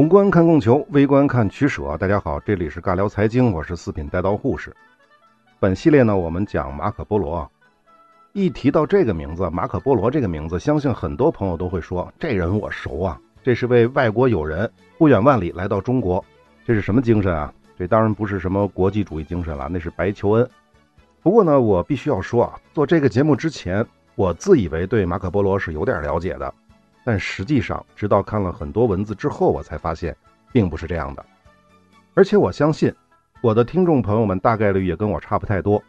宏观看供求，微观看取舍。大家好，这里是尬聊财经，我是四品带刀护士。本系列呢，我们讲马可波罗。一提到这个名字，马可波罗这个名字，相信很多朋友都会说，这人我熟啊，这是位外国友人，不远万里来到中国，这是什么精神啊？这当然不是什么国际主义精神了，那是白求恩。不过呢，我必须要说啊，做这个节目之前，我自以为对马可波罗是有点了解的。但实际上，直到看了很多文字之后，我才发现，并不是这样的。而且我相信，我的听众朋友们大概率也跟我差不太多。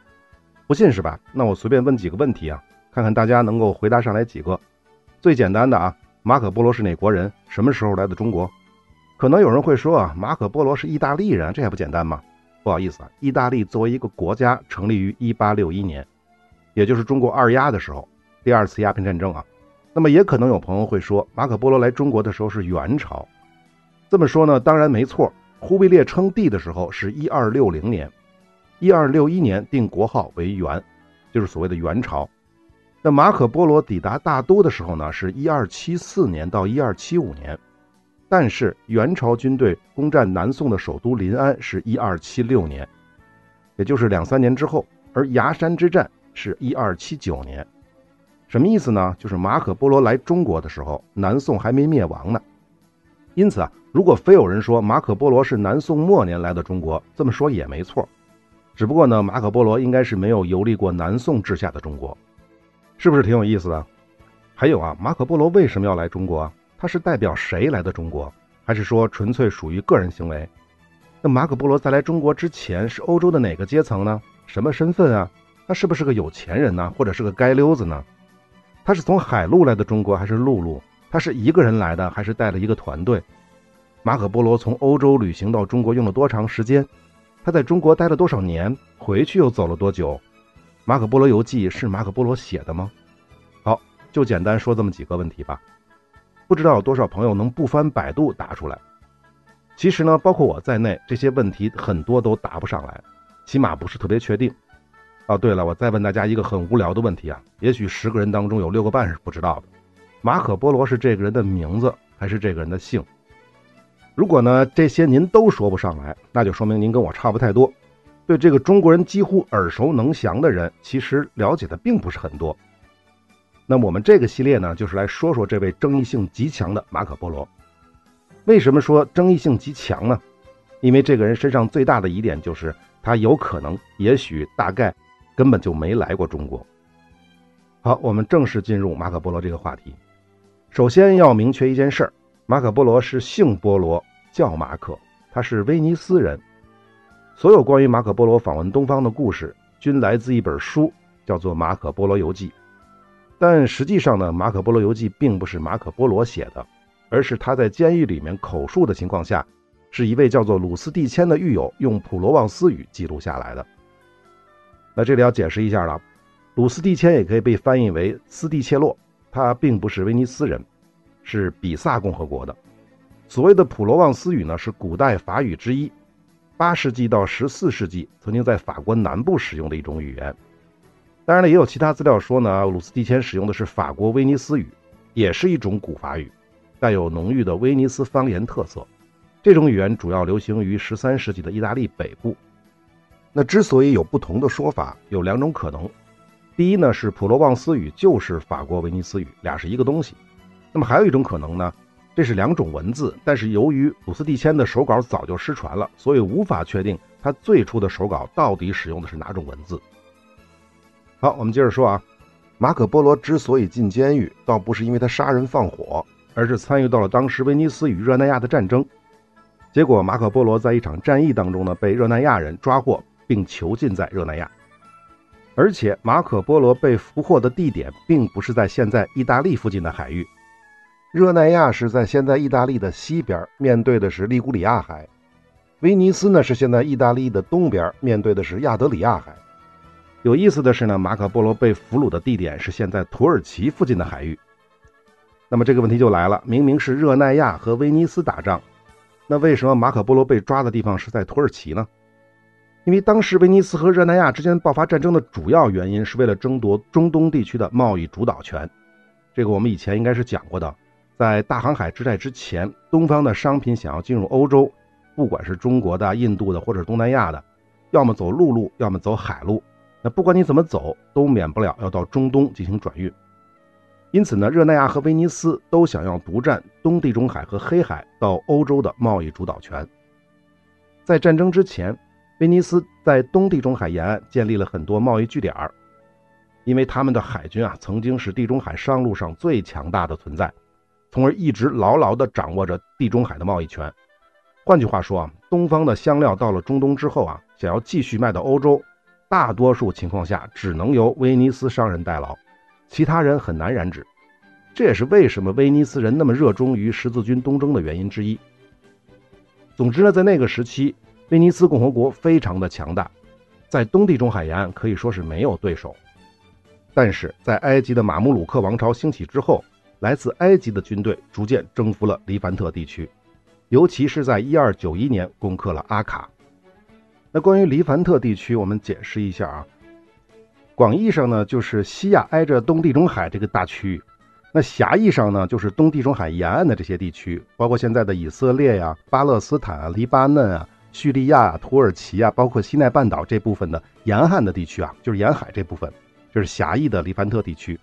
不信是吧？那我随便问几个问题啊，看看大家能够回答上来几个。最简单的啊，马可波罗是哪国人？什么时候来的中国？可能有人会说啊，马可波罗是意大利人，这还不简单吗？不好意思啊，意大利作为一个国家，成立于1861年，也就是中国二鸦的时候，第二次鸦片战争啊。那么也可能有朋友会说，马可波罗来中国的时候是元朝。这么说呢，当然没错。忽必烈称帝的时候是一二六零年，一二六一年定国号为元，就是所谓的元朝。那马可波罗抵达大都的时候呢，是一二七四年到一二七五年，但是元朝军队攻占南宋的首都临安是一二七六年，也就是两三年之后。而崖山之战是一二七九年。什么意思呢？就是马可波罗来中国的时候，南宋还没灭亡呢。因此啊，如果非有人说马可波罗是南宋末年来的中国，这么说也没错。只不过呢，马可波罗应该是没有游历过南宋治下的中国，是不是挺有意思的？还有啊，马可波罗为什么要来中国？他是代表谁来的中国？还是说纯粹属于个人行为？那马可波罗在来中国之前是欧洲的哪个阶层呢？什么身份啊？他是不是个有钱人呢？或者是个街溜子呢？他是从海路来的中国还是陆路？他是一个人来的还是带了一个团队？马可波罗从欧洲旅行到中国用了多长时间？他在中国待了多少年？回去又走了多久？马可波罗游记是马可波罗写的吗？好，就简单说这么几个问题吧。不知道有多少朋友能不翻百度答出来？其实呢，包括我在内，这些问题很多都答不上来，起码不是特别确定。哦，对了，我再问大家一个很无聊的问题啊，也许十个人当中有六个半是不知道的，马可波罗是这个人的名字还是这个人的姓？如果呢这些您都说不上来，那就说明您跟我差不太多，对这个中国人几乎耳熟能详的人，其实了解的并不是很多。那么我们这个系列呢，就是来说说这位争议性极强的马可波罗。为什么说争议性极强呢？因为这个人身上最大的疑点就是他有可能，也许，大概。根本就没来过中国。好，我们正式进入马可波罗这个话题。首先要明确一件事儿：马可波罗是姓波罗，叫马可，他是威尼斯人。所有关于马可波罗访问东方的故事，均来自一本书，叫做《马可波罗游记》。但实际上呢，《马可波罗游记》并不是马可波罗写的，而是他在监狱里面口述的情况下，是一位叫做鲁斯蒂谦的狱友用普罗旺斯语记录下来的。那这里要解释一下了，鲁斯蒂谦也可以被翻译为斯蒂切洛，他并不是威尼斯人，是比萨共和国的。所谓的普罗旺斯语呢，是古代法语之一，八世纪到十四世纪曾经在法国南部使用的一种语言。当然了，也有其他资料说呢，鲁斯蒂谦使用的是法国威尼斯语，也是一种古法语，带有浓郁的威尼斯方言特色。这种语言主要流行于十三世纪的意大利北部。那之所以有不同的说法，有两种可能。第一呢，是普罗旺斯语就是法国威尼斯语，俩是一个东西。那么还有一种可能呢，这是两种文字，但是由于鲁斯蒂谦的手稿早就失传了，所以无法确定他最初的手稿到底使用的是哪种文字。好，我们接着说啊，马可波罗之所以进监狱，倒不是因为他杀人放火，而是参与到了当时威尼斯与热那亚的战争。结果马可波罗在一场战役当中呢，被热那亚人抓获。并囚禁在热那亚，而且马可波罗被俘获的地点并不是在现在意大利附近的海域，热那亚是在现在意大利的西边，面对的是利古里亚海；威尼斯呢是现在意大利的东边，面对的是亚德里亚海。有意思的是呢，马可波罗被俘虏的地点是现在土耳其附近的海域。那么这个问题就来了，明明是热那亚和威尼斯打仗，那为什么马可波罗被抓的地方是在土耳其呢？因为当时威尼斯和热那亚之间爆发战争的主要原因是为了争夺中东地区的贸易主导权，这个我们以前应该是讲过的。在大航海时代之前，东方的商品想要进入欧洲，不管是中国的、印度的，或者是东南亚的，要么走陆路，要么走海路。那不管你怎么走，都免不了要到中东进行转运。因此呢，热那亚和威尼斯都想要独占东地中海和黑海到欧洲的贸易主导权。在战争之前，威尼斯在东地中海沿岸建立了很多贸易据点儿，因为他们的海军啊曾经是地中海商路上最强大的存在，从而一直牢牢地掌握着地中海的贸易权。换句话说啊，东方的香料到了中东之后啊，想要继续卖到欧洲。大多数情况下，只能由威尼斯商人代劳，其他人很难染指。这也是为什么威尼斯人那么热衷于十字军东征的原因之一。总之呢，在那个时期，威尼斯共和国非常的强大，在东地中海沿岸可以说是没有对手。但是在埃及的马穆鲁克王朝兴起之后，来自埃及的军队逐渐征服了黎凡特地区，尤其是在一二九一年攻克了阿卡。那关于黎凡特地区，我们解释一下啊。广义上呢，就是西亚挨着东地中海这个大区域；那狭义上呢，就是东地中海沿岸的这些地区，包括现在的以色列呀、巴勒斯坦啊、黎巴嫩啊、叙利亚、土耳其啊，包括西奈半岛这部分的沿岸的地区啊，就是沿海这部分，就是狭义的黎凡特地区。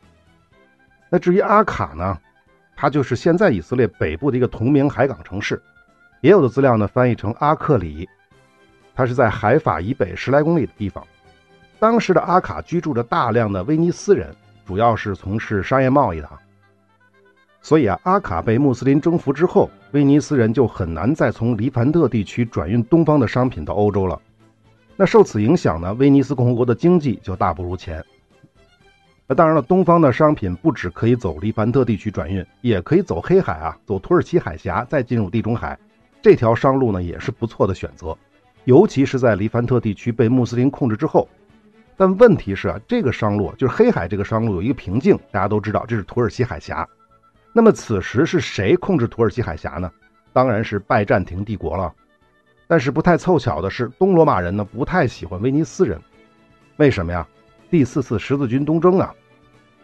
那至于阿卡呢，它就是现在以色列北部的一个同名海港城市，也有的资料呢翻译成阿克里。它是在海法以北十来公里的地方。当时的阿卡居住着大量的威尼斯人，主要是从事商业贸易的。所以啊，阿卡被穆斯林征服之后，威尼斯人就很难再从黎凡特地区转运东方的商品到欧洲了。那受此影响呢，威尼斯共和国的经济就大不如前。那当然了，东方的商品不只可以走黎凡特地区转运，也可以走黑海啊，走土耳其海峡再进入地中海。这条商路呢，也是不错的选择。尤其是在黎凡特地区被穆斯林控制之后，但问题是啊，这个商路就是黑海这个商路有一个瓶颈，大家都知道这是土耳其海峡。那么此时是谁控制土耳其海峡呢？当然是拜占庭帝国了。但是不太凑巧的是，东罗马人呢不太喜欢威尼斯人，为什么呀？第四次十字军东征啊，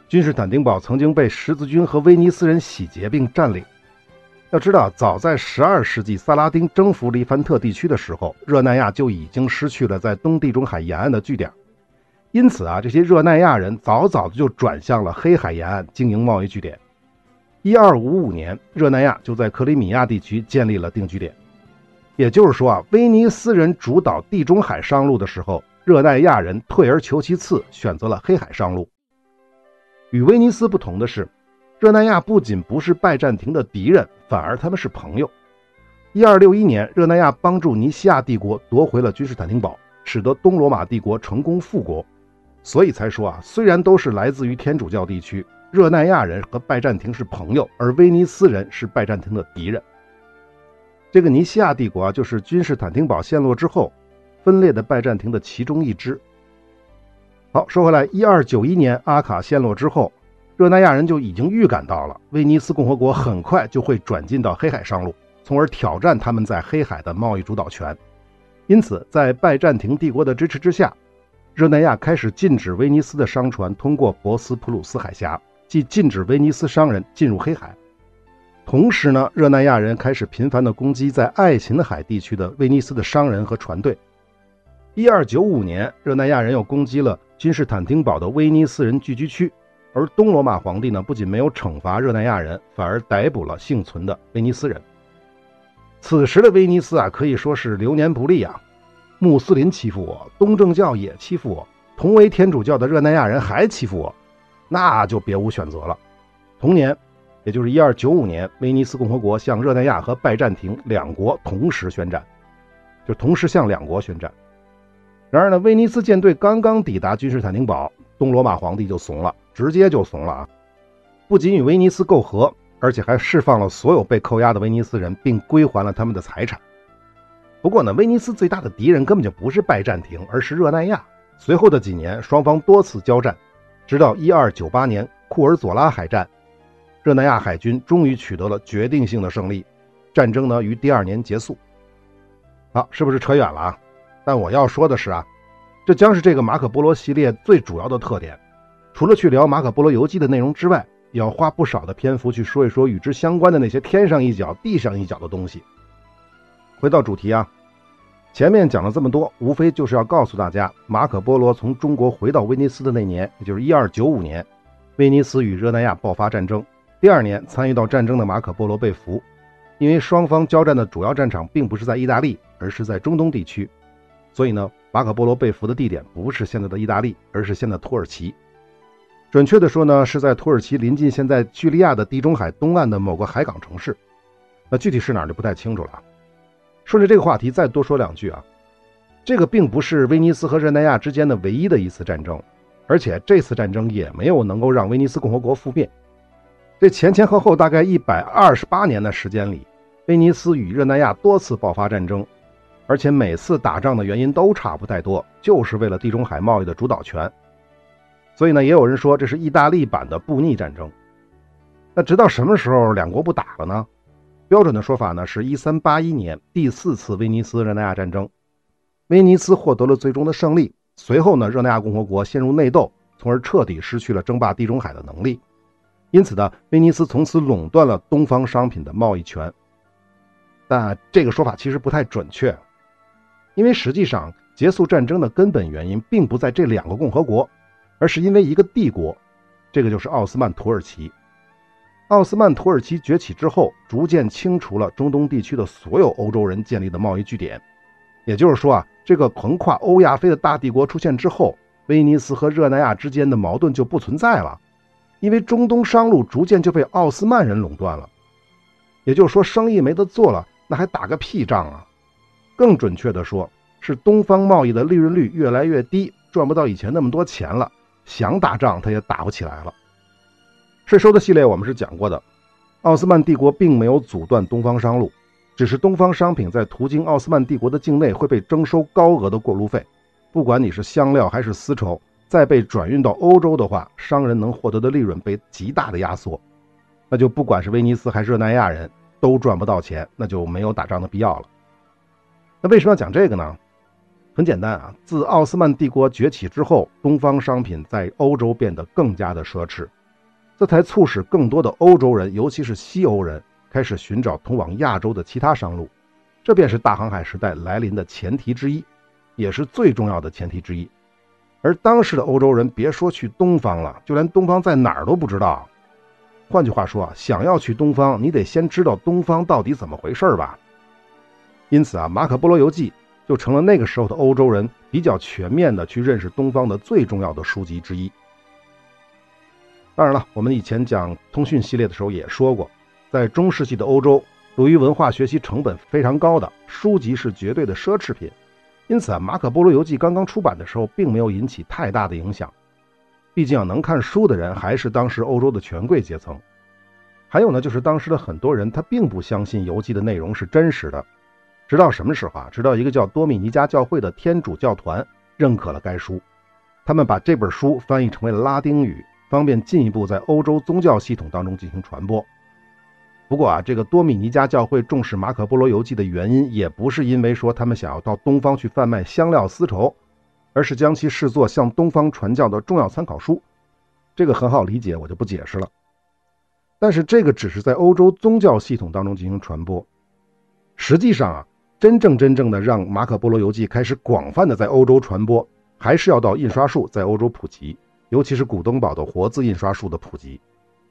君士坦丁堡曾经被十字军和威尼斯人洗劫并占领。要知道，早在十二世纪萨拉丁征服黎凡特地区的时候，热那亚就已经失去了在东地中海沿岸的据点。因此啊，这些热那亚人早早的就转向了黑海沿岸经营贸易据点。一二五五年，热那亚就在克里米亚地区建立了定居点。也就是说啊，威尼斯人主导地中海商路的时候，热那亚人退而求其次，选择了黑海商路。与威尼斯不同的是。热那亚不仅不是拜占庭的敌人，反而他们是朋友。一二六一年，热那亚帮助尼西亚帝国夺回了君士坦丁堡，使得东罗马帝国成功复国。所以才说啊，虽然都是来自于天主教地区，热那亚人和拜占庭是朋友，而威尼斯人是拜占庭的敌人。这个尼西亚帝国啊，就是君士坦丁堡陷落之后分裂的拜占庭的其中一支。好，说回来，一二九一年阿卡陷落之后。热那亚人就已经预感到了，威尼斯共和国很快就会转进到黑海上路，从而挑战他们在黑海的贸易主导权。因此，在拜占庭帝国的支持之下，热那亚开始禁止威尼斯的商船通过博斯普鲁斯海峡，即禁止威尼斯商人进入黑海。同时呢，热那亚人开始频繁地攻击在爱琴海地区的威尼斯的商人和船队。一二九五年，热那亚人又攻击了君士坦丁堡的威尼斯人聚居区。而东罗马皇帝呢，不仅没有惩罚热那亚人，反而逮捕了幸存的威尼斯人。此时的威尼斯啊，可以说是流年不利啊，穆斯林欺负我，东正教也欺负我，同为天主教的热那亚人还欺负我，那就别无选择了。同年，也就是一二九五年，威尼斯共和国向热那亚和拜占庭两国同时宣战，就同时向两国宣战。然而呢，威尼斯舰队刚刚抵达君士坦丁堡，东罗马皇帝就怂了。直接就怂了啊！不仅与威尼斯媾和，而且还释放了所有被扣押的威尼斯人，并归还了他们的财产。不过呢，威尼斯最大的敌人根本就不是拜占庭，而是热那亚。随后的几年，双方多次交战，直到一二九八年库尔佐拉海战，热那亚海军终于取得了决定性的胜利。战争呢，于第二年结束。好，是不是扯远了啊？但我要说的是啊，这将是这个马可波罗系列最主要的特点。除了去聊马可波罗游记的内容之外，也要花不少的篇幅去说一说与之相关的那些天上一脚地上一脚的东西。回到主题啊，前面讲了这么多，无非就是要告诉大家，马可波罗从中国回到威尼斯的那年，也就是一二九五年，威尼斯与热那亚爆发战争。第二年，参与到战争的马可波罗被俘，因为双方交战的主要战场并不是在意大利，而是在中东地区，所以呢，马可波罗被俘的地点不是现在的意大利，而是现在土耳其。准确的说呢，是在土耳其临近现在叙利亚的地中海东岸的某个海港城市。那具体是哪儿就不太清楚了。顺着这个话题再多说两句啊，这个并不是威尼斯和热那亚之间的唯一的一次战争，而且这次战争也没有能够让威尼斯共和国覆灭。这前前后后大概一百二十八年的时间里，威尼斯与热那亚多次爆发战争，而且每次打仗的原因都差不太多，就是为了地中海贸易的主导权。所以呢，也有人说这是意大利版的布匿战争。那直到什么时候两国不打了呢？标准的说法呢，是1381年第四次威尼斯热那亚战争，威尼斯获得了最终的胜利。随后呢，热那亚共和国陷入内斗，从而彻底失去了争霸地中海的能力。因此呢，威尼斯从此垄断了东方商品的贸易权。但这个说法其实不太准确，因为实际上结束战争的根本原因并不在这两个共和国。而是因为一个帝国，这个就是奥斯曼土耳其。奥斯曼土耳其崛起之后，逐渐清除了中东地区的所有欧洲人建立的贸易据点。也就是说啊，这个横跨欧亚非的大帝国出现之后，威尼斯和热那亚之间的矛盾就不存在了，因为中东商路逐渐就被奥斯曼人垄断了。也就是说，生意没得做了，那还打个屁仗啊！更准确的说，是东方贸易的利润率越来越低，赚不到以前那么多钱了。想打仗，他也打不起来了。税收的系列我们是讲过的，奥斯曼帝国并没有阻断东方商路，只是东方商品在途经奥斯曼帝国的境内会被征收高额的过路费。不管你是香料还是丝绸，再被转运到欧洲的话，商人能获得的利润被极大的压缩，那就不管是威尼斯还是热那亚人都赚不到钱，那就没有打仗的必要了。那为什么要讲这个呢？很简单啊，自奥斯曼帝国崛起之后，东方商品在欧洲变得更加的奢侈，这才促使更多的欧洲人，尤其是西欧人，开始寻找通往亚洲的其他商路。这便是大航海时代来临的前提之一，也是最重要的前提之一。而当时的欧洲人，别说去东方了，就连东方在哪儿都不知道。换句话说啊，想要去东方，你得先知道东方到底怎么回事吧。因此啊，《马可·波罗游记》。就成了那个时候的欧洲人比较全面的去认识东方的最重要的书籍之一。当然了，我们以前讲通讯系列的时候也说过，在中世纪的欧洲，由于文化学习成本非常高的书籍是绝对的奢侈品，因此啊，《马可·波罗游记》刚刚出版的时候，并没有引起太大的影响。毕竟啊，能看书的人还是当时欧洲的权贵阶层。还有呢，就是当时的很多人他并不相信游记的内容是真实的。直到什么时候啊？直到一个叫多米尼加教会的天主教团认可了该书，他们把这本书翻译成为了拉丁语，方便进一步在欧洲宗教系统当中进行传播。不过啊，这个多米尼加教会重视马可波罗游记的原因，也不是因为说他们想要到东方去贩卖香料丝绸，而是将其视作向东方传教的重要参考书。这个很好理解，我就不解释了。但是这个只是在欧洲宗教系统当中进行传播，实际上啊。真正真正的让《马可·波罗游记》开始广泛的在欧洲传播，还是要到印刷术在欧洲普及，尤其是古登堡的活字印刷术的普及，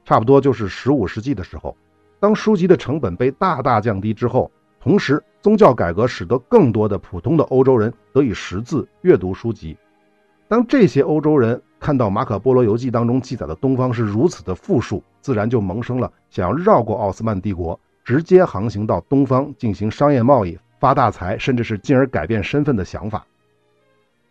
差不多就是十五世纪的时候。当书籍的成本被大大降低之后，同时宗教改革使得更多的普通的欧洲人得以识字阅读书籍。当这些欧洲人看到《马可·波罗游记》当中记载的东方是如此的富庶，自然就萌生了想要绕过奥斯曼帝国，直接航行到东方进行商业贸易。发大财，甚至是进而改变身份的想法。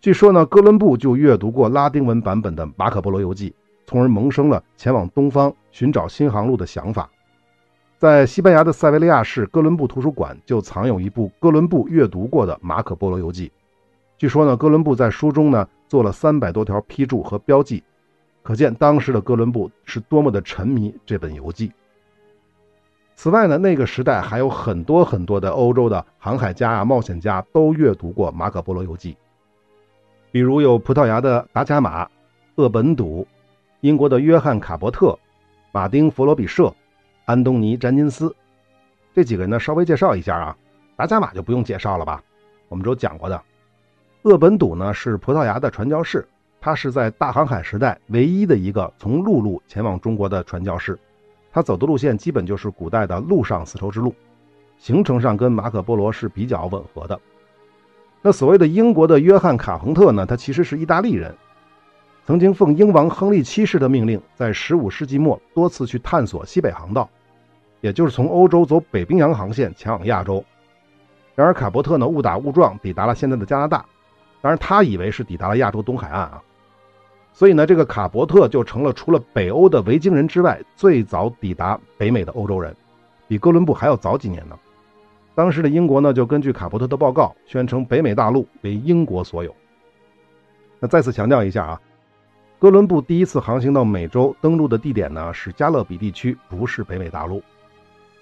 据说呢，哥伦布就阅读过拉丁文版本的《马可·波罗游记》，从而萌生了前往东方寻找新航路的想法。在西班牙的塞维利亚市哥伦布图书馆就藏有一部哥伦布阅读过的《马可·波罗游记》。据说呢，哥伦布在书中呢做了三百多条批注和标记，可见当时的哥伦布是多么的沉迷这本游记。此外呢，那个时代还有很多很多的欧洲的航海家啊、冒险家都阅读过《马可·波罗游记》，比如有葡萄牙的达伽马、厄本笃、英国的约翰·卡伯特、马丁·弗罗比舍、安东尼·詹金斯。这几个人呢，稍微介绍一下啊，达伽马就不用介绍了吧，我们都讲过的。厄本笃呢是葡萄牙的传教士，他是在大航海时代唯一的一个从陆路前往中国的传教士，他走的路线基本就是古代的陆上丝绸之路，行程上跟马可波罗是比较吻合的。那所谓的英国的约翰卡彭特呢，他其实是意大利人，曾经奉英王亨利七世的命令，在15世纪末多次去探索西北航道，也就是从欧洲走北冰洋航线前往亚洲。然而卡伯特呢误打误撞抵达了现在的加拿大。当然，他以为是抵达了亚洲东海岸啊，所以呢，这个卡伯特就成了除了北欧的维京人之外最早抵达北美的欧洲人，比哥伦布还要早几年呢。当时的英国呢，就根据卡伯特的报告，宣称北美大陆为英国所有。那再次强调一下啊，哥伦布第一次航行到美洲登陆的地点呢是加勒比地区，不是北美大陆。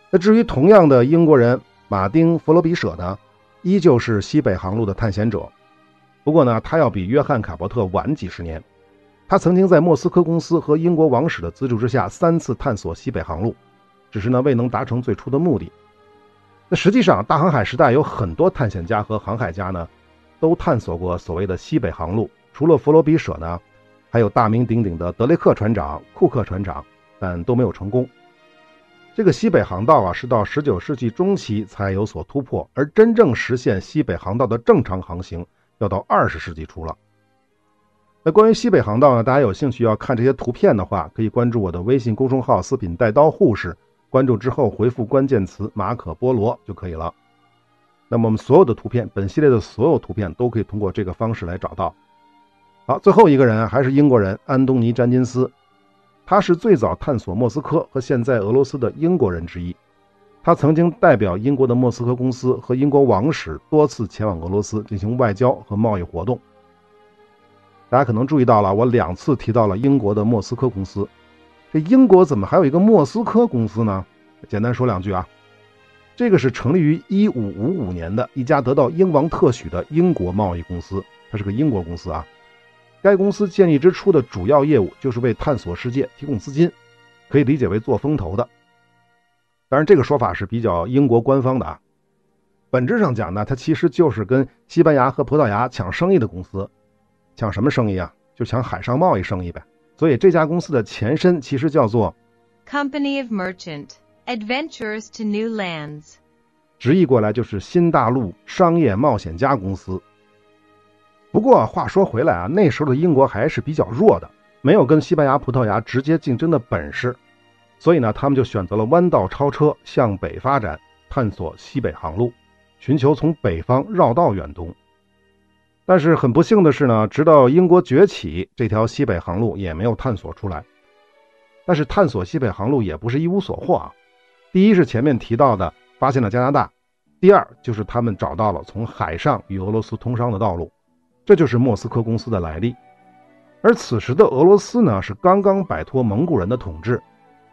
那至于同样的英国人马丁·弗罗比舍呢，依旧是西北航路的探险者。不过呢，他要比约翰·卡伯特晚几十年。他曾经在莫斯科公司和英国王室的资助之下，三次探索西北航路，只是呢未能达成最初的目的。那实际上，大航海时代有很多探险家和航海家呢，都探索过所谓的西北航路。除了弗罗比舍呢，还有大名鼎鼎的德雷克船长、库克船长，但都没有成功。这个西北航道啊，是到19世纪中期才有所突破，而真正实现西北航道的正常航行。要到二十世纪初了。那关于西北航道呢？大家有兴趣要看这些图片的话，可以关注我的微信公众号“四品带刀护士”。关注之后回复关键词“马可波罗”就可以了。那么我们所有的图片，本系列的所有图片都可以通过这个方式来找到。好，最后一个人还是英国人安东尼·詹金斯，他是最早探索莫斯科和现在俄罗斯的英国人之一。他曾经代表英国的莫斯科公司和英国王室多次前往俄罗斯进行外交和贸易活动。大家可能注意到了，我两次提到了英国的莫斯科公司。这英国怎么还有一个莫斯科公司呢？简单说两句啊，这个是成立于1555年的一家得到英王特许的英国贸易公司，它是个英国公司啊。该公司建立之初的主要业务就是为探索世界提供资金，可以理解为做风投的。当然，这个说法是比较英国官方的啊。本质上讲呢，它其实就是跟西班牙和葡萄牙抢生意的公司，抢什么生意啊？就抢海上贸易生意呗。所以这家公司的前身其实叫做 Company of Merchant Adventures to New Lands，直译过来就是新大陆商业冒险家公司。不过话说回来啊，那时候的英国还是比较弱的，没有跟西班牙、葡萄牙直接竞争的本事。所以呢，他们就选择了弯道超车，向北发展，探索西北航路，寻求从北方绕道远东。但是很不幸的是呢，直到英国崛起，这条西北航路也没有探索出来。但是探索西北航路也不是一无所获啊。第一是前面提到的发现了加拿大，第二就是他们找到了从海上与俄罗斯通商的道路，这就是莫斯科公司的来历。而此时的俄罗斯呢，是刚刚摆脱蒙古人的统治。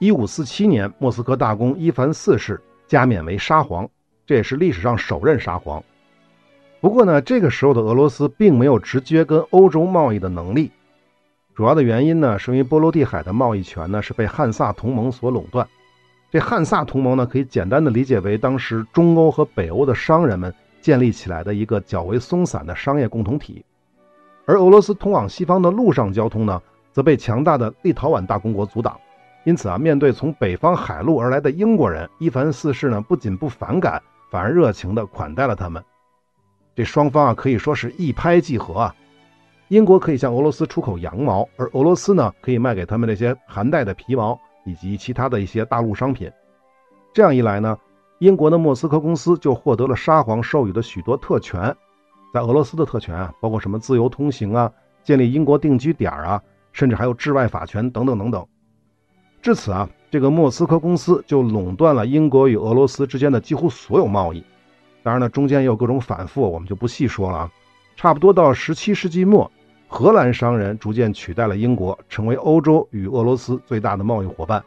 一五四七年，莫斯科大公伊凡四世加冕为沙皇，这也是历史上首任沙皇。不过呢，这个时候的俄罗斯并没有直接跟欧洲贸易的能力，主要的原因呢，是因为波罗的海的贸易权呢是被汉萨同盟所垄断。这汉萨同盟呢，可以简单的理解为当时中欧和北欧的商人们建立起来的一个较为松散的商业共同体，而俄罗斯通往西方的陆上交通呢，则被强大的立陶宛大公国阻挡。因此啊，面对从北方海路而来的英国人，伊凡四世呢不仅不反感，反而热情地款待了他们。这双方啊可以说是一拍即合啊。英国可以向俄罗斯出口羊毛，而俄罗斯呢可以卖给他们那些寒带的皮毛以及其他的一些大陆商品。这样一来呢，英国的莫斯科公司就获得了沙皇授予的许多特权。在俄罗斯的特权啊，包括什么自由通行啊、建立英国定居点啊，甚至还有治外法权等等等等。至此啊，这个莫斯科公司就垄断了英国与俄罗斯之间的几乎所有贸易。当然呢，中间也有各种反复，我们就不细说了啊。差不多到十七世纪末，荷兰商人逐渐取代了英国，成为欧洲与俄罗斯最大的贸易伙伴。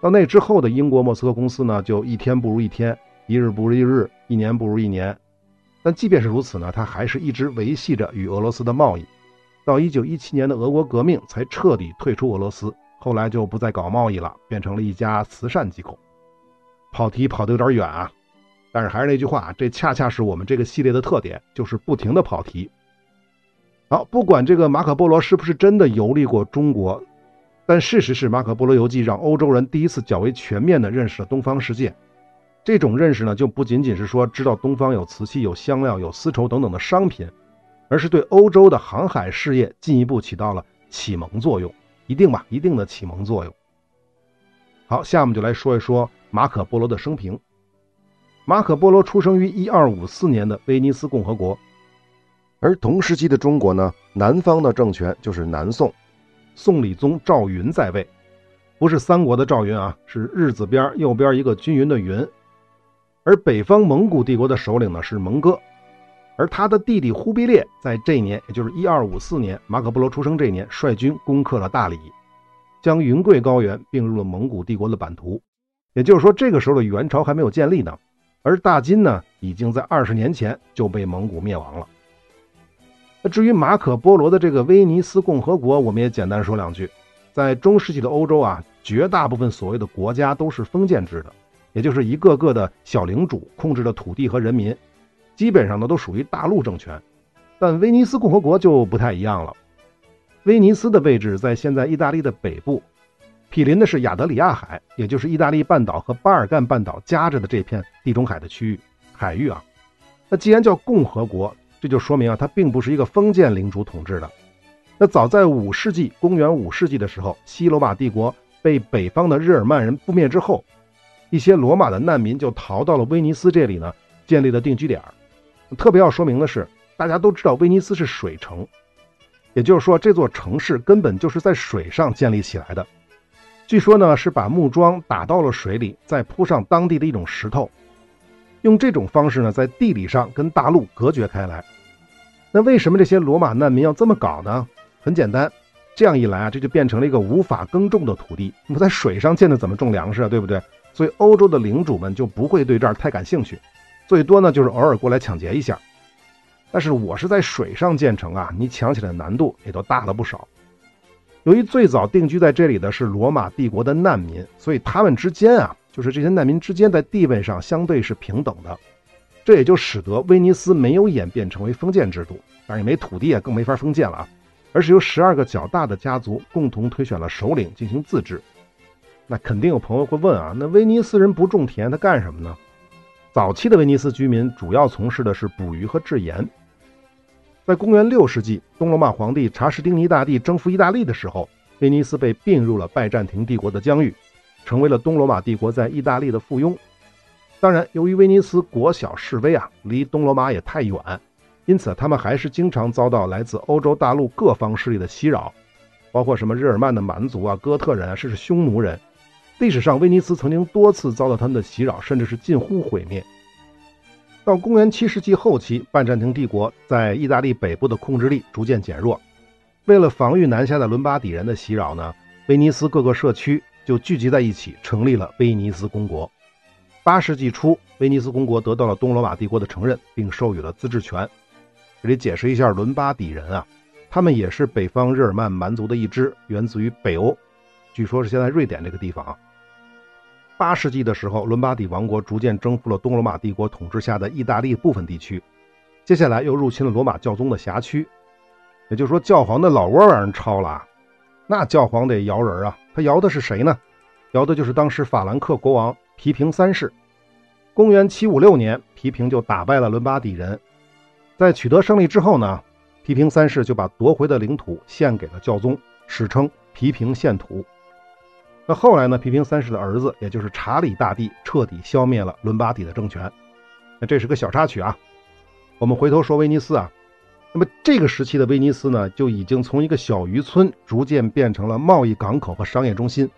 到那之后的英国莫斯科公司呢，就一天不如一天，一日不如一日，一年不如一年。但即便是如此呢，它还是一直维系着与俄罗斯的贸易。到一九一七年的俄国革命才彻底退出俄罗斯。后来就不再搞贸易了，变成了一家慈善机构。跑题跑得有点远啊，但是还是那句话，这恰恰是我们这个系列的特点，就是不停的跑题。好，不管这个马可波罗是不是真的游历过中国，但事实是，马可波罗游记让欧洲人第一次较为全面的认识了东方世界。这种认识呢，就不仅仅是说知道东方有瓷器、有香料、有丝绸等等的商品，而是对欧洲的航海事业进一步起到了启蒙作用，一定吧，一定的启蒙作用。好，下面就来说一说马可波罗的生平。马可波罗出生于一二五四年的威尼斯共和国。而同时期的中国呢，南方的政权就是南宋，宋理宗赵云在位，不是三国的赵云啊，是日字边右边一个均匀的云。而北方蒙古帝国的首领呢是蒙哥，而他的弟弟忽必烈在这一年，也就是一二五四年，马可波罗出生这一年，率军攻克了大理，将云贵高原并入了蒙古帝国的版图。也就是说，这个时候的元朝还没有建立呢，而大金呢，已经在二十年前就被蒙古灭亡了。至于马可波罗的这个威尼斯共和国，我们也简单说两句。在中世纪的欧洲啊，绝大部分所谓的国家都是封建制的，也就是一个个的小领主控制着土地和人民，基本上呢都属于大陆政权。但威尼斯共和国就不太一样了。威尼斯的位置在现在意大利的北部，毗邻的是亚得里亚海，也就是意大利半岛和巴尔干半岛夹着的这片地中海的区域海域啊。那既然叫共和国，这就说明啊，它并不是一个封建领主统治的。那早在五世纪，公元五世纪的时候，西罗马帝国被北方的日耳曼人覆灭之后，一些罗马的难民就逃到了威尼斯这里呢，建立了定居点。特别要说明的是，大家都知道威尼斯是水城，也就是说这座城市根本就是在水上建立起来的。据说呢，是把木桩打到了水里，再铺上当地的一种石头。用这种方式呢，在地理上跟大陆隔绝开来。那为什么这些罗马难民要这么搞呢？很简单，这样一来啊，这就变成了一个无法耕种的土地。你在水上建的怎么种粮食啊？对不对？所以欧洲的领主们就不会对这儿太感兴趣，最多呢就是偶尔过来抢劫一下。但是我是在水上建成啊，你抢起来难度也都大了不少。由于最早定居在这里的是罗马帝国的难民，所以他们之间啊。就是这些难民之间在地位上相对是平等的，这也就使得威尼斯没有演变成为封建制度，当然也没土地啊，更没法封建了啊，而是由十二个较大的家族共同推选了首领进行自治。那肯定有朋友会问啊，那威尼斯人不种田，他干什么呢？早期的威尼斯居民主要从事的是捕鱼和制盐。在公元六世纪，东罗马皇帝查士丁尼大帝征服意大利的时候，威尼斯被并入了拜占庭帝国的疆域。成为了东罗马帝国在意大利的附庸。当然，由于威尼斯国小势微啊，离东罗马也太远，因此他们还是经常遭到来自欧洲大陆各方势力的袭扰，包括什么日耳曼的蛮族啊、哥特人啊，甚至匈奴人。历史上，威尼斯曾经多次遭到他们的袭扰，甚至是近乎毁灭。到公元七世纪后期，拜占庭帝国在意大利北部的控制力逐渐减弱。为了防御南下的伦巴底人的袭扰呢，威尼斯各个社区。就聚集在一起，成立了威尼斯公国。八世纪初，威尼斯公国得到了东罗马帝国的承认，并授予了自治权。这里解释一下，伦巴底人啊，他们也是北方日耳曼蛮族的一支，源自于北欧，据说是现在瑞典这个地方啊。八世纪的时候，伦巴底王国逐渐征服了东罗马帝国统治下的意大利部分地区，接下来又入侵了罗马教宗的辖区，也就是说，教皇的老窝让人抄了。那教皇得摇人啊！他摇的是谁呢？摇的就是当时法兰克国王皮平三世。公元756年，皮平就打败了伦巴底人。在取得胜利之后呢，皮平三世就把夺回的领土献给了教宗，史称皮平献土。那后来呢，皮平三世的儿子，也就是查理大帝，彻底消灭了伦巴底的政权。那这是个小插曲啊。我们回头说威尼斯啊。那么这个时期的威尼斯呢，就已经从一个小渔村逐渐变成了贸易港口和商业中心。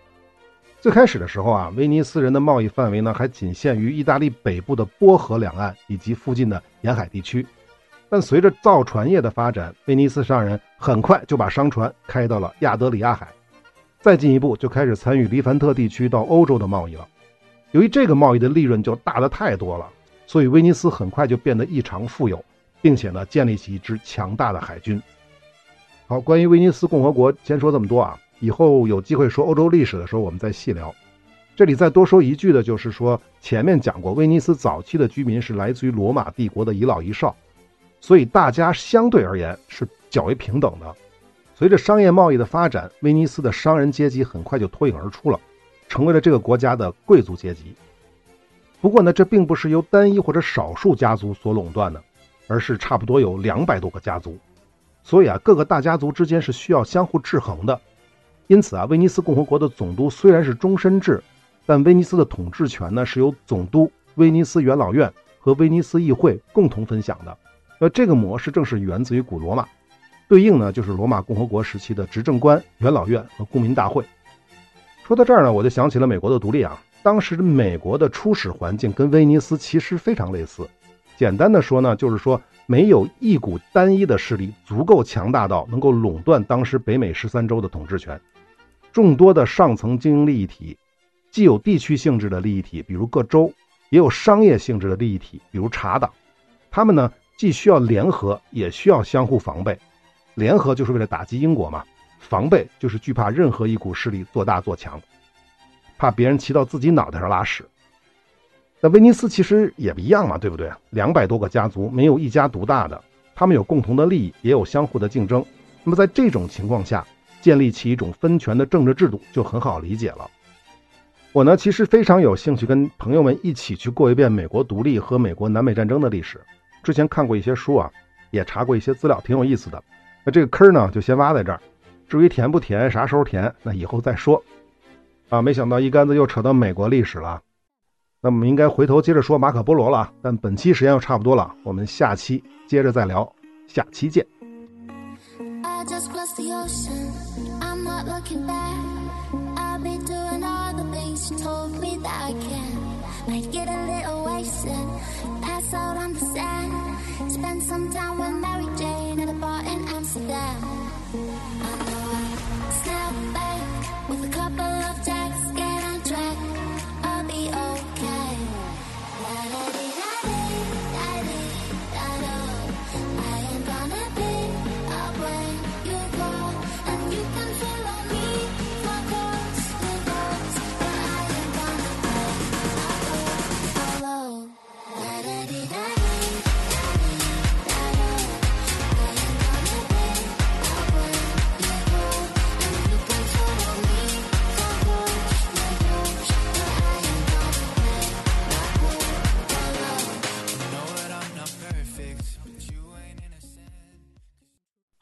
最开始的时候啊，威尼斯人的贸易范围呢还仅限于意大利北部的波河两岸以及附近的沿海地区。但随着造船业的发展，威尼斯商人很快就把商船开到了亚得里亚海，再进一步就开始参与黎凡特地区到欧洲的贸易了。由于这个贸易的利润就大的太多了，所以威尼斯很快就变得异常富有。并且呢，建立起一支强大的海军。好，关于威尼斯共和国，先说这么多啊。以后有机会说欧洲历史的时候，我们再细聊。这里再多说一句的就是说，前面讲过，威尼斯早期的居民是来自于罗马帝国的一老一少，所以大家相对而言是较为平等的。随着商业贸易的发展，威尼斯的商人阶级很快就脱颖而出了，成为了这个国家的贵族阶级。不过呢，这并不是由单一或者少数家族所垄断的，而是差不多有两百多个家族。所以啊，各个大家族之间是需要相互制衡的。因此啊，威尼斯共和国的总督虽然是终身制，但威尼斯的统治权呢是由总督、威尼斯元老院和威尼斯议会共同分享的。那这个模式正是源自于古罗马，对应呢就是罗马共和国时期的执政官、元老院和公民大会。说到这儿呢，我就想起了美国的独立啊。当时美国的初始环境跟威尼斯其实非常类似。简单的说呢，就是说。没有一股单一的势力足够强大到能够垄断当时北美十三州的统治权，众多的上层精英利益体，既有地区性质的利益体，比如各州，也有商业性质的利益体，比如茶党。他们呢，既需要联合，也需要相互防备。联合就是为了打击英国嘛，防备就是惧怕任何一股势力做大做强，怕别人骑到自己脑袋上拉屎。那威尼斯其实也不一样嘛，对不对？两百多个家族，没有一家独大的，他们有共同的利益，也有相互的竞争。那么在这种情况下，建立起一种分权的政治制度就很好理解了。我呢，其实非常有兴趣跟朋友们一起去过一遍美国独立和美国南北战争的历史。之前看过一些书啊，也查过一些资料，挺有意思的。那这个坑呢，就先挖在这儿。至于填不填，啥时候填，那以后再说。啊，没想到一竿子又扯到美国历史了。那我们应该回头接着说马可波罗了啊，但本期时间又差不多了，我们下期接着再聊，下期见。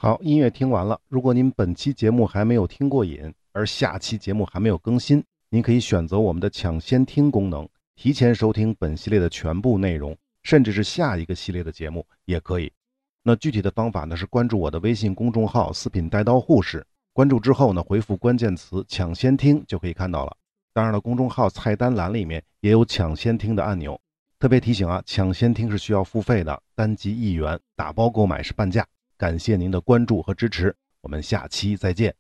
好，音乐听完了。如果您本期节目还没有听过瘾，而下期节目还没有更新，您可以选择我们的抢先听功能，提前收听本系列的全部内容，甚至是下一个系列的节目也可以。那具体的方法呢是关注我的微信公众号“四品带刀护士”，关注之后呢回复关键词“抢先听”就可以看到了。当然了，公众号菜单栏里面也有抢先听的按钮。特别提醒啊，抢先听是需要付费的，单集一元，打包购买是半价。感谢您的关注和支持，我们下期再见。